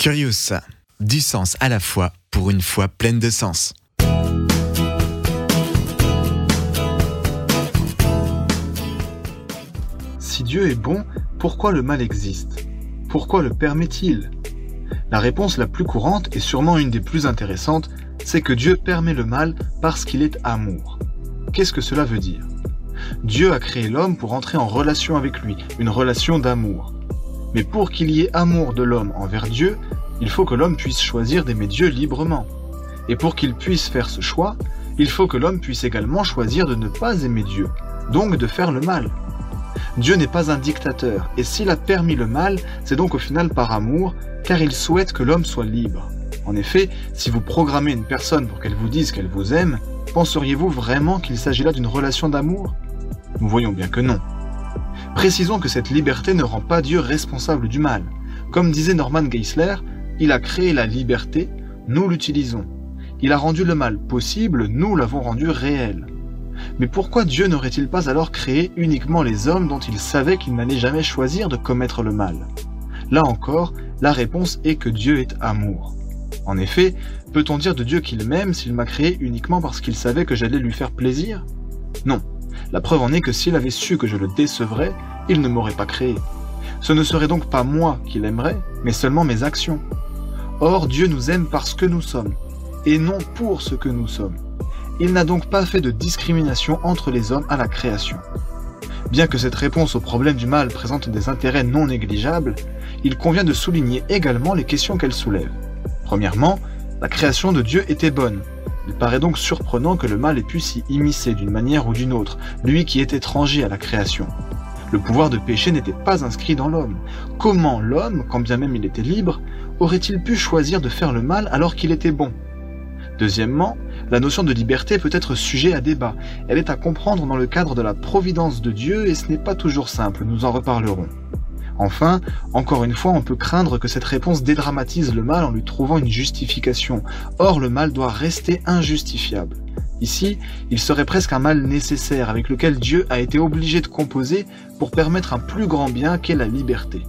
Curious, du sens à la fois pour une foi pleine de sens. Si Dieu est bon, pourquoi le mal existe? Pourquoi le permet-il? La réponse la plus courante et sûrement une des plus intéressantes, c'est que Dieu permet le mal parce qu'il est amour. Qu'est-ce que cela veut dire? Dieu a créé l'homme pour entrer en relation avec lui, une relation d'amour. Mais pour qu'il y ait amour de l'homme envers Dieu, il faut que l'homme puisse choisir d'aimer Dieu librement. Et pour qu'il puisse faire ce choix, il faut que l'homme puisse également choisir de ne pas aimer Dieu, donc de faire le mal. Dieu n'est pas un dictateur, et s'il a permis le mal, c'est donc au final par amour, car il souhaite que l'homme soit libre. En effet, si vous programmez une personne pour qu'elle vous dise qu'elle vous aime, penseriez-vous vraiment qu'il s'agit là d'une relation d'amour? Nous voyons bien que non. Précisons que cette liberté ne rend pas Dieu responsable du mal. Comme disait Norman Geisler, il a créé la liberté, nous l'utilisons. Il a rendu le mal possible, nous l'avons rendu réel. Mais pourquoi Dieu n'aurait-il pas alors créé uniquement les hommes dont il savait qu'il n'allait jamais choisir de commettre le mal? Là encore, la réponse est que Dieu est amour. En effet, peut-on dire de Dieu qu'il m'aime s'il m'a créé uniquement parce qu'il savait que j'allais lui faire plaisir? Non. La preuve en est que s'il avait su que je le décevrais, il ne m'aurait pas créé. Ce ne serait donc pas moi qu'il aimerait, mais seulement mes actions. Or, Dieu nous aime parce que nous sommes, et non pour ce que nous sommes. Il n'a donc pas fait de discrimination entre les hommes à la création. Bien que cette réponse au problème du mal présente des intérêts non négligeables, il convient de souligner également les questions qu'elle soulève. Premièrement, la création de Dieu était bonne. Il paraît donc surprenant que le mal ait pu s'y immiscer d'une manière ou d'une autre, lui qui est étranger à la création. Le pouvoir de péché n'était pas inscrit dans l'homme. Comment l'homme, quand bien même il était libre, aurait-il pu choisir de faire le mal alors qu'il était bon? Deuxièmement, la notion de liberté peut être sujet à débat. Elle est à comprendre dans le cadre de la providence de Dieu et ce n'est pas toujours simple, nous en reparlerons. Enfin, encore une fois, on peut craindre que cette réponse dédramatise le mal en lui trouvant une justification. Or, le mal doit rester injustifiable. Ici, il serait presque un mal nécessaire avec lequel Dieu a été obligé de composer pour permettre un plus grand bien qu'est la liberté.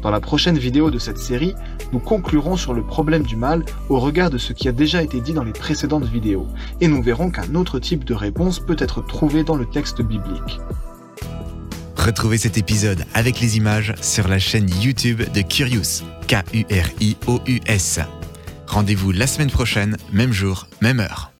Dans la prochaine vidéo de cette série, nous conclurons sur le problème du mal au regard de ce qui a déjà été dit dans les précédentes vidéos, et nous verrons qu'un autre type de réponse peut être trouvé dans le texte biblique. Retrouvez cet épisode avec les images sur la chaîne YouTube de Curious, K-U-R-I-O-U-S. Rendez-vous la semaine prochaine, même jour, même heure.